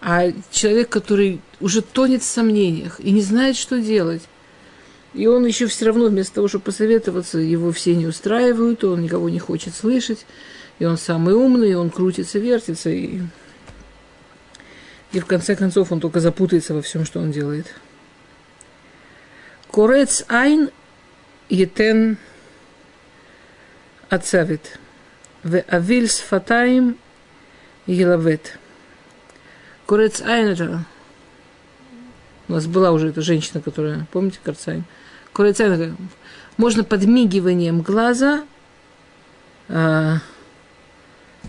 S1: А человек, который уже тонет в сомнениях и не знает, что делать, и он еще все равно вместо того, чтобы посоветоваться, его все не устраивают, он никого не хочет слышать, и он самый умный, и он крутится, вертится, и, и в конце концов он только запутается во всем, что он делает. Корец айн етен ацавит. В авиль сфатаим елавет. Корец айн это... У нас была уже эта женщина, которая, помните, Карцайн? Корец айн можно подмигиванием глаза а,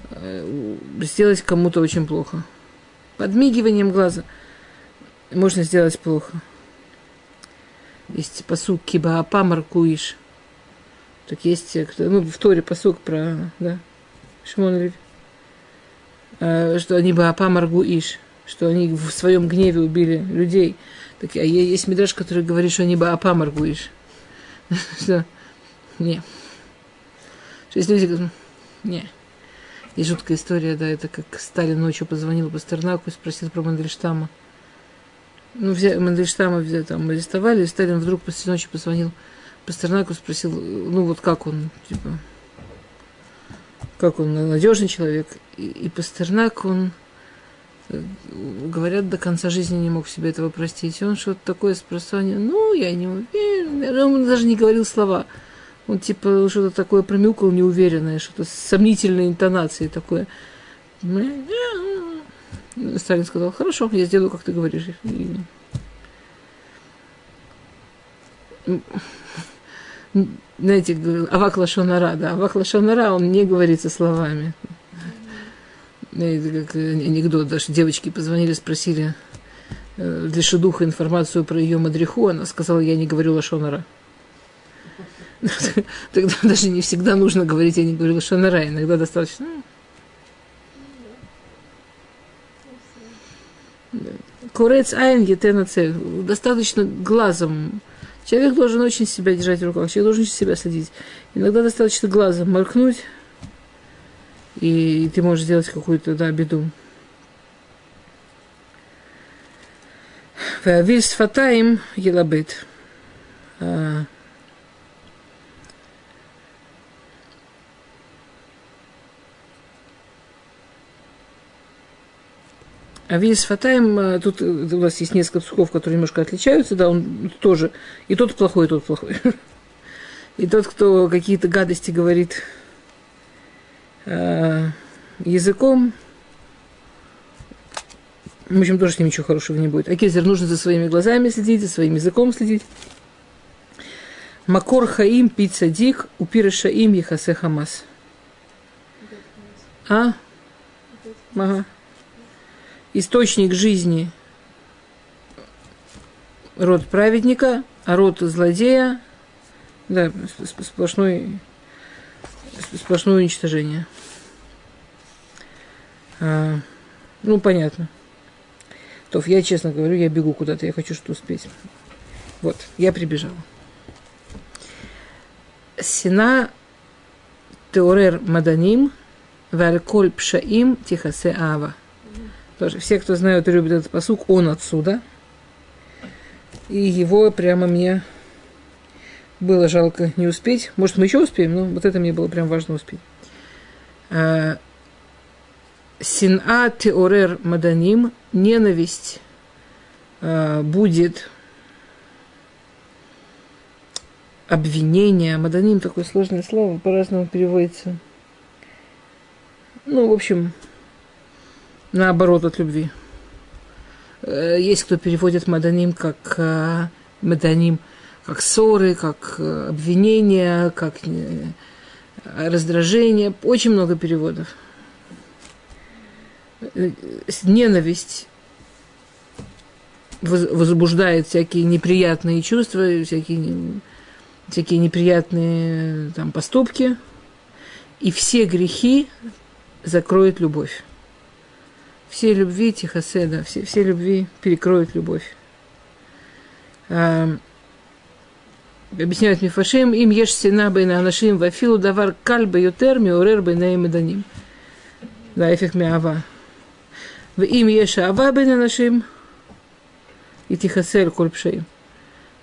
S1: э, сделать кому-то очень плохо. Подмигиванием глаза можно сделать плохо. Есть посук киба апа маркуиш. Так есть, ну, в Торе посук про, да, Шимон Леви. А, что они бы апа маргуиш, что они в своем гневе убили людей. Так, а есть мидраж, который говорит, что они бы апа маргуиш. Что? Не. Что есть люди, говорят, не. Есть жуткая история, да, это как Сталин ночью позвонил Пастернаку и спросил про Мандельштама. Ну, взяли, Мандельштама взяли, там, арестовали, и Сталин вдруг после ночи позвонил Пастернаку, спросил, ну, вот как он, типа, как он надежный человек. И, и Пастернак, он, э, говорят, до конца жизни не мог себе этого простить. И он что-то такое спросил, ну, я не уверен, он даже не говорил слова. Он типа что-то такое промюкал неуверенное, что-то с сомнительной интонацией такое. Сталин сказал, хорошо, я сделаю, как ты говоришь. И... Знаете, Авак Лашонара, да, Авак Лашонара, он не говорится словами. Это как анекдот, даже девочки позвонили, спросили э, для Шедуха информацию про ее мадриху, она сказала, я не говорю Лашонара. Тогда даже не всегда нужно говорить, я не говорю Лашонара, иногда достаточно. Курец айн етена Достаточно глазом. Человек должен очень себя держать в руках, человек должен себя следить. Иногда достаточно глазом моркнуть, и ты можешь сделать какую-то да, беду. Вавиль с фатаем елабит. А весь фатаем, э, тут э, у нас есть несколько сухов, которые немножко отличаются, да, он тоже, и тот плохой, и тот плохой. И тот, кто какие-то гадости говорит э, языком, в общем, тоже с ним ничего хорошего не будет. А Кезер нужно за своими глазами следить, за своим языком следить. Макор хаим пить садик, упира шаим ехасе хамас. А? Ага источник жизни род праведника, а род злодея, да, сплошной, сплошное уничтожение. А, Ну, понятно. То я честно говорю, я бегу куда-то, я хочу что успеть. Вот, я прибежала. Сина теорер маданим вальколь пшаим тихасе ава. Тоже все, кто знают и любят этот посук, он отсюда. И его прямо мне было жалко не успеть. Может, мы еще успеем, но вот это мне было прям важно успеть. А, Сина теорер маданим, ненависть а, будет обвинение. Маданим такое сложное слово, по-разному переводится. Ну, в общем, наоборот от любви. Э, есть кто переводит маданим как э, маданим, как ссоры, как э, обвинения, как раздражение. Очень много переводов. Ненависть возбуждает всякие неприятные чувства, всякие, всякие неприятные там, поступки. И все грехи закроет любовь. Все любви Тихоседа, все, все любви перекроют любовь. А, объясняют Мифашим, им ешь сена бейна анашим вафилу давар кальба ютер миорер бейна меданим. Да, эфих миава. В им ешь ава бейна анашим и тихосель кольпшею.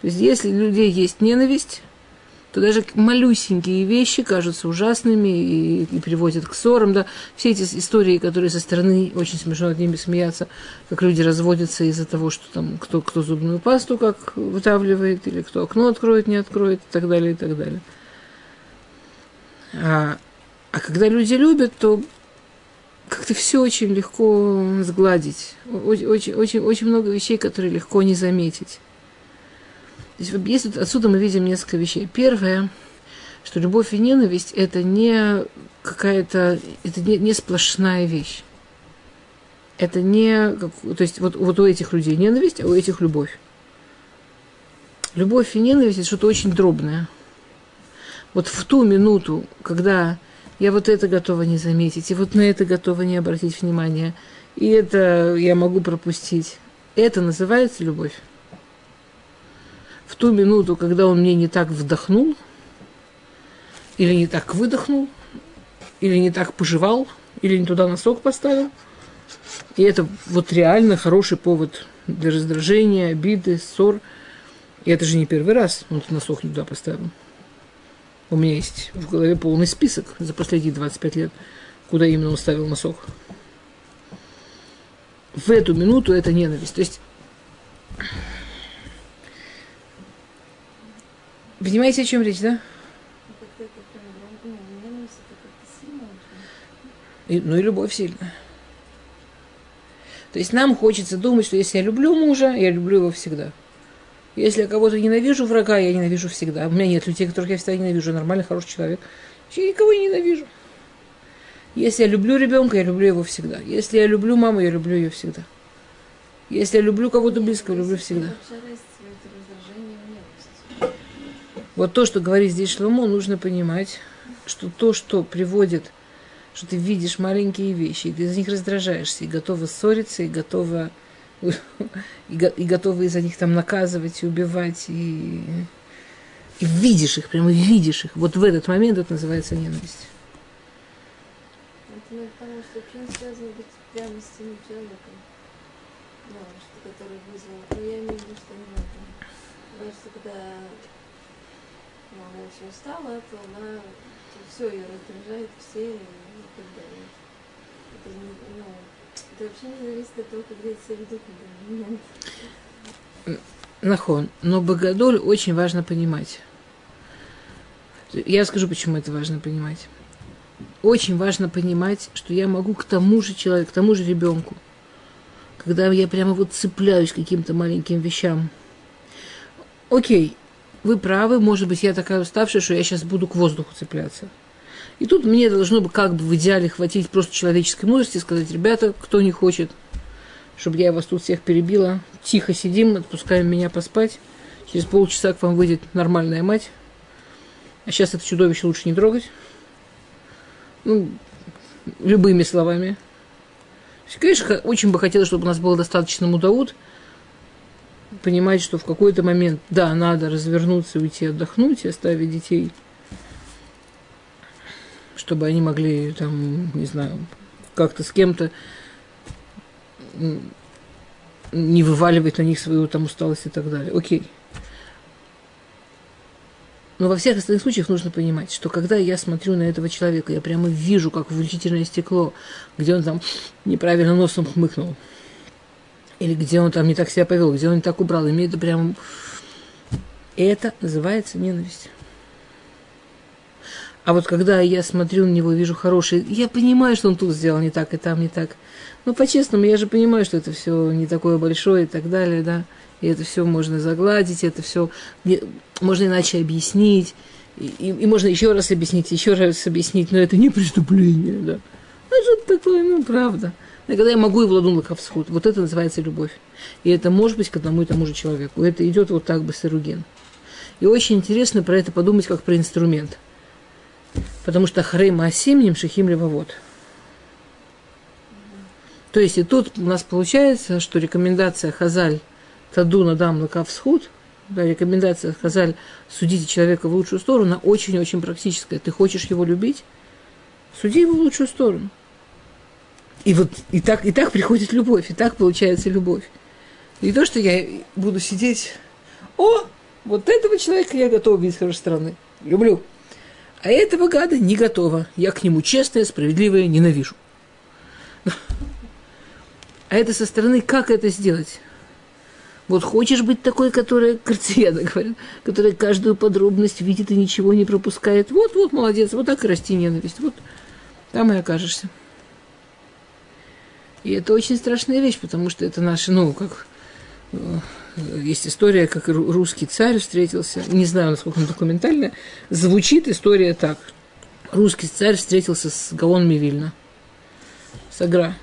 S1: То есть, если у людей есть ненависть, то даже малюсенькие вещи кажутся ужасными и, и приводят к ссорам. Да? Все эти истории, которые со стороны очень смешно над ними смеяться, как люди разводятся из-за того, что там кто, кто зубную пасту как вытавливает, или кто окно откроет, не откроет, и так далее, и так далее. А, а когда люди любят, то как-то все очень легко сгладить. Очень, очень, очень, много вещей, которые легко не заметить. Здесь, есть, отсюда мы видим несколько вещей. Первое, что любовь и ненависть – это не какая-то, это не, не сплошная вещь. Это не, то есть вот, вот у этих людей ненависть, а у этих любовь. Любовь и ненависть – это что-то очень дробное. Вот в ту минуту, когда я вот это готова не заметить, и вот на это готова не обратить внимания, и это я могу пропустить, это называется любовь в ту минуту, когда он мне не так вдохнул, или не так выдохнул, или не так пожевал, или не туда носок поставил. И это вот реально хороший повод для раздражения, обиды, ссор. И это же не первый раз он носок не туда поставил. У меня есть в голове полный список за последние 25 лет, куда именно он ставил носок. В эту минуту это ненависть. То есть Понимаете, о чем речь, да? И, ну и любовь сильная. То есть нам хочется думать, что если я люблю мужа, я люблю его всегда. Если я кого-то ненавижу, врага я ненавижу всегда. У меня нет людей, которых я всегда ненавижу. Нормальный, хороший человек. Я никого не ненавижу. Если я люблю ребенка, я люблю его всегда. Если я люблю маму, я люблю ее всегда. Если я люблю кого-то близкого, люблю всегда. Вот то, что говорит здесь Шломо, нужно понимать, что то, что приводит, что ты видишь маленькие вещи, и ты из них раздражаешься, и готова ссориться, и готова, и, и из-за них там наказывать и убивать, и, и видишь их, прямо видишь их. Вот в этот момент это называется ненависть.
S3: Это потому что очень связано быть прямо с тем человеком, да, что, который вызвал. Но я имею в виду, что не. Потому что когда она очень устала, то она все ее раздражает, все и так далее. Это, ну, это вообще не зависит от того, как я себя веду в момент.
S1: Нахон. Но Богодоль очень важно понимать. Я скажу, почему это важно понимать. Очень важно понимать, что я могу к тому же человеку, к тому же ребенку, когда я прямо вот цепляюсь к каким-то маленьким вещам. Окей, вы правы, может быть, я такая уставшая, что я сейчас буду к воздуху цепляться. И тут мне должно бы как бы в идеале хватить просто человеческой мудрости и сказать, ребята, кто не хочет, чтобы я вас тут всех перебила, тихо сидим, отпускаем меня поспать. Через полчаса к вам выйдет нормальная мать. А сейчас это чудовище лучше не трогать. Ну, любыми словами. Конечно, очень бы хотелось, чтобы у нас было достаточно мудаут, понимать, что в какой-то момент, да, надо развернуться, уйти отдохнуть и оставить детей, чтобы они могли, там, не знаю, как-то с кем-то не вываливать на них свою там усталость и так далее. Окей. Но во всех остальных случаях нужно понимать, что когда я смотрю на этого человека, я прямо вижу, как увеличительное стекло, где он там неправильно носом хмыкнул, или где он там не так себя повел, где он не так убрал, и мне это прямо... Это называется ненависть. А вот когда я смотрю на него, вижу хороший, я понимаю, что он тут сделал не так, и там не так. Ну, по-честному, я же понимаю, что это все не такое большое и так далее, да. И это все можно загладить, это все можно иначе объяснить. И, и, и можно еще раз объяснить, еще раз объяснить, но это не преступление, да. Ну, что такое, ну, правда. И когда я могу и владу лаковсхуд, вот это называется любовь. И это может быть к одному и тому же человеку. Это идет вот так бы сыруген. И очень интересно про это подумать как про инструмент – Потому что Хрейма Асимним Шихим Левовод. То есть и тут у нас получается, что рекомендация Хазаль Тадуна дам лакавсхуд, да, рекомендация Хазаль судите человека в лучшую сторону, очень-очень практическая. Ты хочешь его любить? Суди его в лучшую сторону. И вот и так, и так приходит любовь, и так получается любовь. Не то, что я буду сидеть, о, вот этого человека я готова видеть с хорошей стороны. Люблю. А этого гада не готова. Я к нему честная, справедливая, ненавижу. А это со стороны, как это сделать? Вот хочешь быть такой, которая, Карцияна говорит, которая каждую подробность видит и ничего не пропускает. Вот, вот, молодец, вот так и расти ненависть. Вот там и окажешься. И это очень страшная вещь, потому что это наши, ну, как э, есть история, как русский царь встретился, не знаю, насколько она документальная, звучит история так. Русский царь встретился с Гаонами Вильна, с Агра,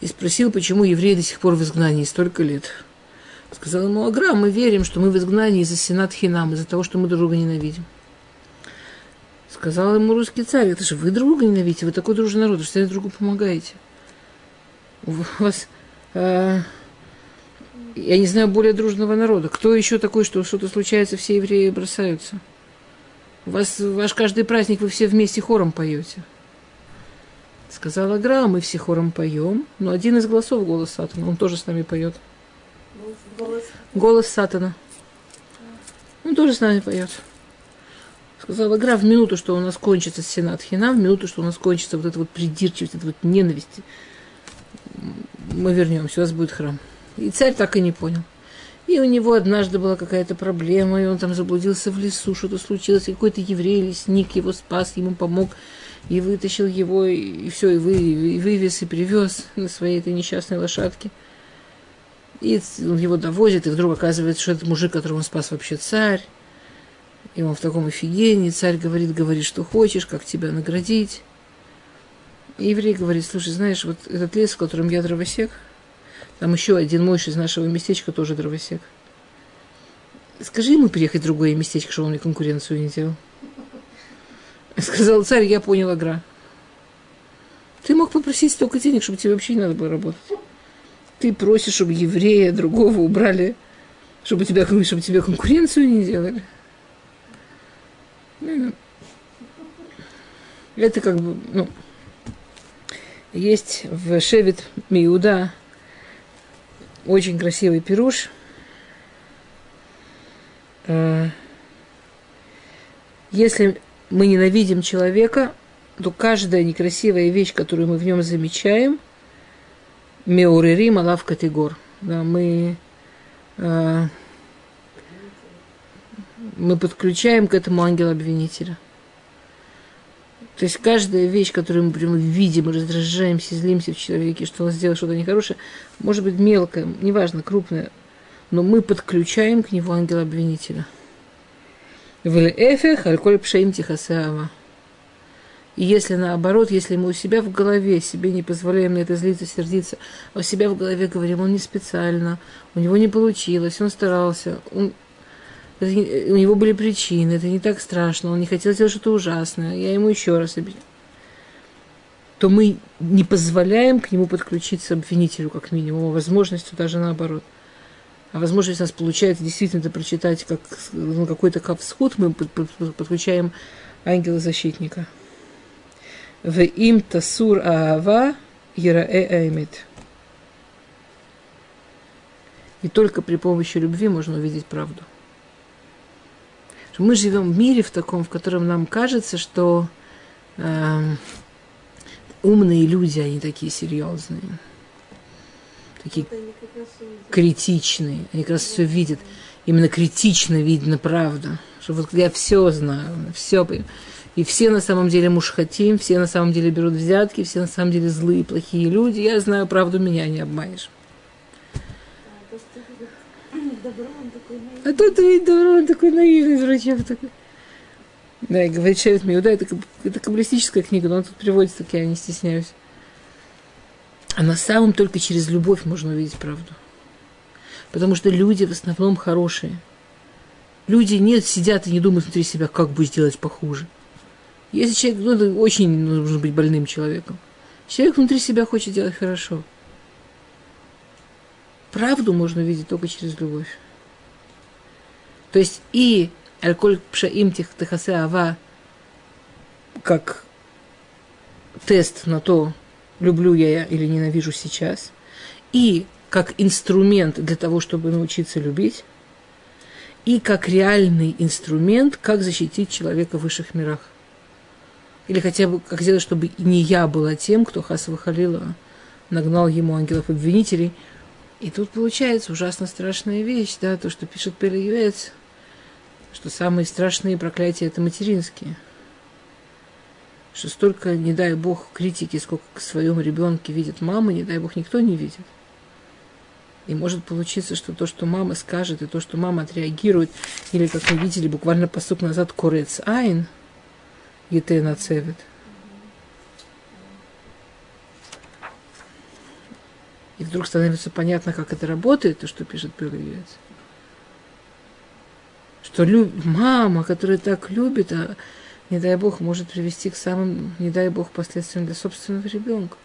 S1: и спросил, почему евреи до сих пор в изгнании столько лет. Сказал ему, Агра, мы верим, что мы в изгнании из-за сенат хинам, из-за того, что мы друг друга ненавидим. Сказал ему русский царь, это же вы друга ненавидите, вы такой дружный народ, что вы другу помогаете. У вас... Э, я не знаю более дружного народа. Кто еще такой, что что-то случается, все евреи бросаются? У вас ваш каждый праздник вы все вместе хором поете. Сказала Гра, мы все хором поем, но один из голосов голос Сатана, он тоже с нами поет.
S2: Голос.
S1: Голос Сатана. Он тоже с нами поет. Сказала Гра, в минуту, что у нас кончится Сенат Хина, в минуту, что у нас кончится вот эта вот придирчивость, эта вот ненависть, мы вернемся, у вас будет храм. И царь так и не понял. И у него однажды была какая-то проблема, и он там заблудился в лесу, что-то случилось, и какой-то еврей, лесник его спас, ему помог, и вытащил его, и, все, и, вы, и вывез, и привез на своей этой несчастной лошадке. И он его довозит, и вдруг оказывается, что это мужик, которого он спас, вообще царь. И он в таком офигении, царь говорит, говорит, что хочешь, как тебя наградить. И еврей говорит, слушай, знаешь, вот этот лес, в котором я дровосек – там еще один мойш из нашего местечка тоже дровосек. Скажи ему приехать в другое местечко, чтобы он мне конкуренцию не делал. Сказал царь, я понял, Агра. Ты мог попросить столько денег, чтобы тебе вообще не надо было работать. Ты просишь, чтобы еврея другого убрали, чтобы тебя, чтобы тебе конкуренцию не делали. Ну, это как бы, ну, есть в Шевит Миуда очень красивый пируш. Э, если мы ненавидим человека, то каждая некрасивая вещь, которую мы в нем замечаем, меурери малав категор. Да, мы, э, мы подключаем к этому ангела-обвинителя. То есть каждая вещь, которую мы прямо видим, раздражаемся, злимся в человеке, что он сделал что-то нехорошее, может быть мелкое, неважно, крупное, но мы подключаем к нему ангела-обвинителя. Эфех, альколь пшаим тихасаава. И если наоборот, если мы у себя в голове себе не позволяем на это злиться, сердиться, а у себя в голове говорим, он не специально, у него не получилось, он старался, он у него были причины, это не так страшно, он не хотел сделать что-то ужасное. Я ему еще раз объясню. то мы не позволяем к нему подключиться обвинителю, как минимум, а возможностью даже наоборот. А возможность у нас получается действительно это прочитать как ну, какой-то кавсход, мы под- под- подключаем ангела-защитника. В им тасур аава яраэ аймет. И только при помощи любви можно увидеть правду. Мы живем в мире в таком, в котором нам кажется, что эм, умные люди, они такие серьезные, такие критичные, они как раз все видят. Именно критично видно правда. Что вот я все знаю, все и все на самом деле мушхатим, все на самом деле берут взятки, все на самом деле злые, плохие люди. Я знаю правду, меня не обманешь.
S3: А то, что говорит, добро, он такой наивный.
S1: А тут ведь добро, он такой наивный дурачок такой. Да, и говорит Шевит Миуда, это, это каббалистическая книга, но он тут приводится, так я не стесняюсь. А на самом только через любовь можно увидеть правду. Потому что люди в основном хорошие. Люди не сидят и не думают внутри себя, как бы сделать похуже. Если человек, ну, это очень нужно быть больным человеком. Человек внутри себя хочет делать хорошо. Правду можно увидеть только через любовь. То есть и альколь пшаим тех техасе ава как тест на то, люблю я или ненавижу сейчас, и как инструмент для того, чтобы научиться любить, и как реальный инструмент, как защитить человека в высших мирах. Или хотя бы как сделать, чтобы не я была тем, кто Хасава Халила нагнал ему ангелов-обвинителей. И тут получается ужасно страшная вещь, да, то, что пишет Пели Юэц, что самые страшные проклятия это материнские. Что столько, не дай бог, критики, сколько к своему ребенке видит мама, не дай бог, никто не видит. И может получиться, что то, что мама скажет, и то, что мама отреагирует, или, как мы видели буквально посук назад, корец айн, ете нацевет. И вдруг становится понятно, как это работает, то, что пишет Пелевец. Что люб... мама, которая так любит, а не дай бог, может привести к самым, не дай бог, последствиям для собственного ребенка.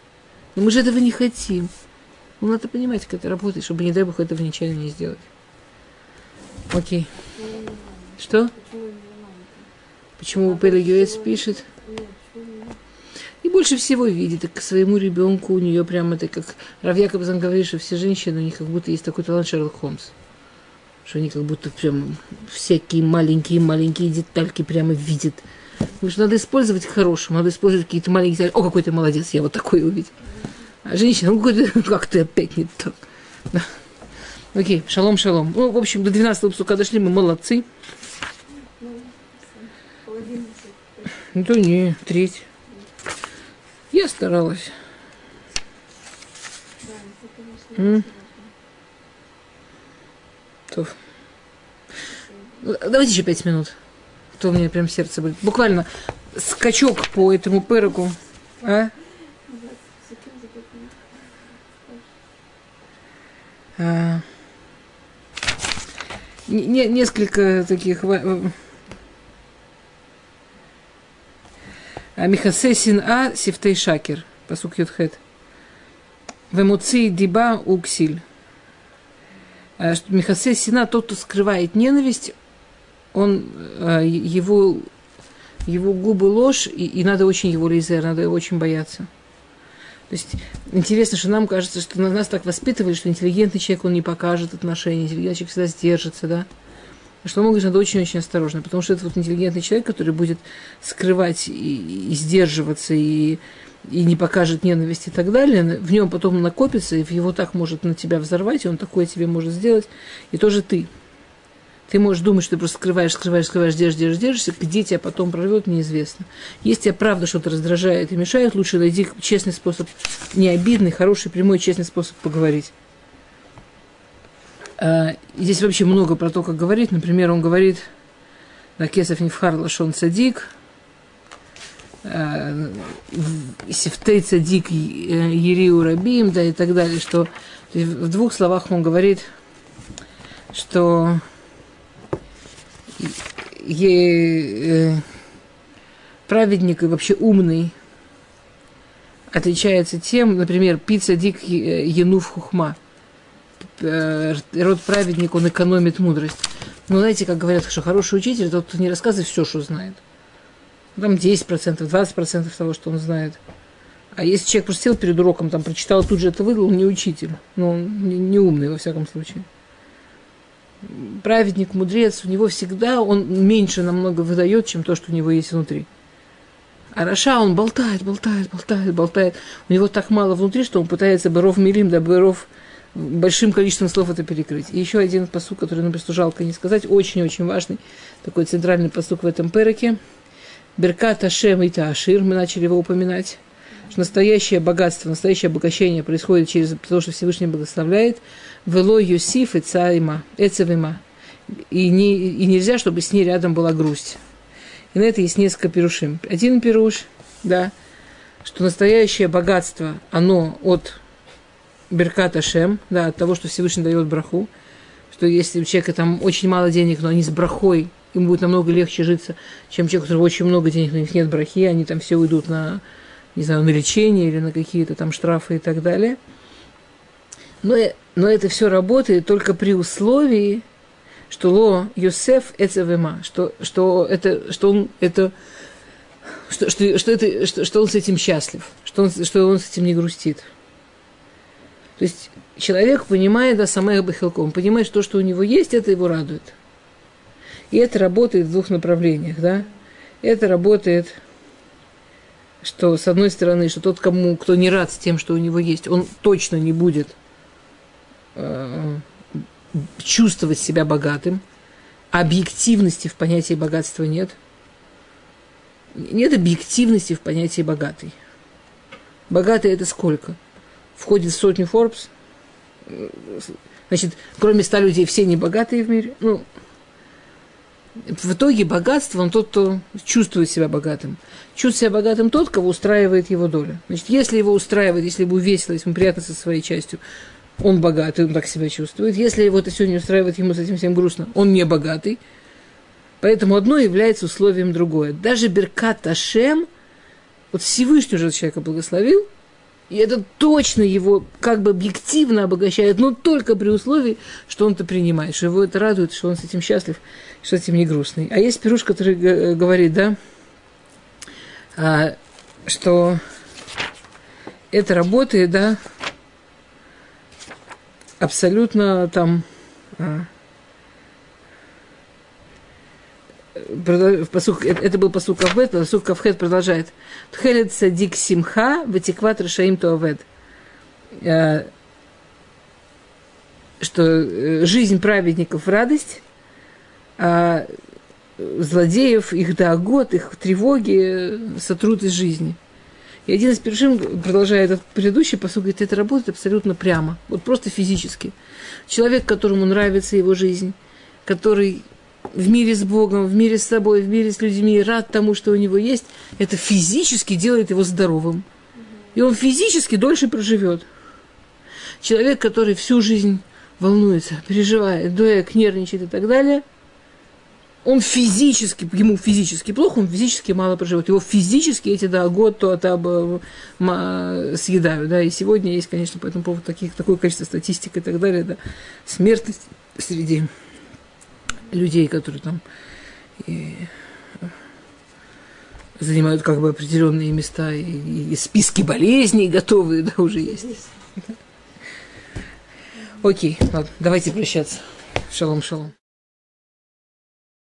S1: Но мы же этого не хотим. Ну, надо понимать, как это работает, чтобы, не дай бог, этого нечаянно не сделать. Окей. Что?
S3: Почему именно мама?
S1: Почему Пеле
S3: больше
S1: Юэц
S3: всего-
S1: пишет?
S3: Нет?
S1: И больше всего видит, к своему ребенку у нее прямо это как Рав Якобсон говорит, что все женщины, у них как будто есть такой талант Шерлок Холмс. Что они как будто прям всякие маленькие-маленькие детальки прямо видят. Потому что надо использовать к хорошему, надо использовать какие-то маленькие детали. О, какой ты молодец, я вот такой увидел. А женщина, ну как ты опять не так. Да. Окей, шалом, шалом. Ну, в общем, до 12 псука дошли, мы молодцы.
S3: Ну,
S1: то не, треть. Я старалась.
S3: Да,
S1: То. Давайте еще пять минут. А То у меня прям сердце болит. Буквально скачок по этому переку. А? А. Не- не- несколько таких... ва- в- А, Михасе син а сифтей шакер. Посук Юдхет. Вемуци диба уксиль. Что Михасе сина, тот, кто скрывает ненависть, он, а, его, его губы ложь, и, и надо очень его лизер, надо его очень бояться. То есть интересно, что нам кажется, что на- нас так воспитывали, что интеллигентный человек, он не покажет отношения, интеллигентный человек всегда сдержится, да. Что мы говорим, надо очень-очень осторожно, потому что это вот интеллигентный человек, который будет скрывать и, и сдерживаться, и, и не покажет ненависть и так далее, в нем потом накопится, и его так может на тебя взорвать, и он такое тебе может сделать, и тоже ты. Ты можешь думать, что ты просто скрываешь, скрываешь, скрываешь, держишь, держишь, держишься, где тебя потом прорвет, неизвестно. Если тебя правда что-то раздражает и мешает, лучше найди честный способ, не обидный, хороший, прямой, честный способ поговорить. И Здесь вообще много про то, как говорить. Например, он говорит, на Кесов Невхар Лашон Цадик, а, в- Сифтей Цадик э, Ериу Рабим, да, и так далее, что в двух словах он говорит, что э, праведник и вообще умный, отличается тем, например, пицца дик янув хухма. Э, род праведник, он экономит мудрость. Но знаете, как говорят, что хороший учитель, тот, не рассказывает все, что знает. Там 10%, 20% того, что он знает. А если человек просто сел перед уроком, там прочитал, тут же это выдал, он не учитель. Ну, он не, не умный, во всяком случае. Праведник, мудрец, у него всегда он меньше намного выдает, чем то, что у него есть внутри. А Раша, он болтает, болтает, болтает, болтает. У него так мало внутри, что он пытается Баров Милим, да Баров большим количеством слов это перекрыть. И еще один посук, который, ну, просто жалко не сказать, очень-очень важный, такой центральный посук в этом переке. Беркат Ашем и Таашир, мы начали его упоминать что настоящее богатство, настоящее обогащение происходит через то, что Всевышний благословляет. Вело Юсиф и Цаима, Эцевима. И, не, и нельзя, чтобы с ней рядом была грусть. И на это есть несколько пирушим. Один пируш, да, что настоящее богатство, оно от Берката Шем, да, от того, что Всевышний дает браху, что если у человека там очень мало денег, но они с брахой, им будет намного легче житься, чем человек, у которого очень много денег, но у них нет брахи, они там все уйдут на не знаю, на лечение или на какие-то там штрафы и так далее. Но, но это все работает только при условии, что Ло Йосеф Эцевема, что, что, это, что он это что, что, что, это, что, что он с этим счастлив, что он, что он с этим не грустит. То есть человек понимает, да, самое Бахилко, он понимает, что то, что у него есть, это его радует. И это работает в двух направлениях, да. Это работает что, с одной стороны, что тот, кому, кто не рад с тем, что у него есть, он точно не будет э, чувствовать себя богатым, объективности в понятии богатства нет. Нет объективности в понятии богатый. Богатый это сколько? Входит в сотню Forbes. Значит, кроме ста людей все не богатые в мире. Ну, в итоге богатство, он тот, кто чувствует себя богатым. Чувствует себя богатым тот, кого устраивает его доля. Значит, если его устраивает, если ему весело, если ему приятно со своей частью, он богатый, он так себя чувствует. Если его это не устраивает, ему с этим всем грустно, он не богатый. Поэтому одно является условием другое. Даже Беркат Ашем, вот Всевышний уже человека благословил, и это точно его как бы объективно обогащает, но только при условии, что он это принимает, что его это радует, что он с этим счастлив, что с этим не грустный. А есть пируш, который говорит, да, а, что это работает, да, абсолютно там а, посук, это был посук Кавбет, посук Кавхет продолжает. Тхелет садик симха, ватикват рашаим туавед. Э, что э, жизнь праведников – радость, а злодеев, их дагот, их тревоги сотрут из жизни. И один из першин, продолжая этот предыдущий посуд, говорит, это работает абсолютно прямо, вот просто физически. Человек, которому нравится его жизнь, который в мире с Богом, в мире с собой, в мире с людьми, рад тому, что у него есть, это физически делает его здоровым. И он физически дольше проживет. Человек, который всю жизнь волнуется, переживает, дуэк, нервничает и так далее, он физически, ему физически плохо, он физически мало проживет. Его физически эти, да, год то то съедают, да, и сегодня есть, конечно, по этому поводу таких, такое количество статистик и так далее, да, смертность среди людей, которые там и занимают как бы определенные места, и, и списки болезней готовые, да, уже есть. Окей, ладно, давайте прощаться. Шалом, шалом.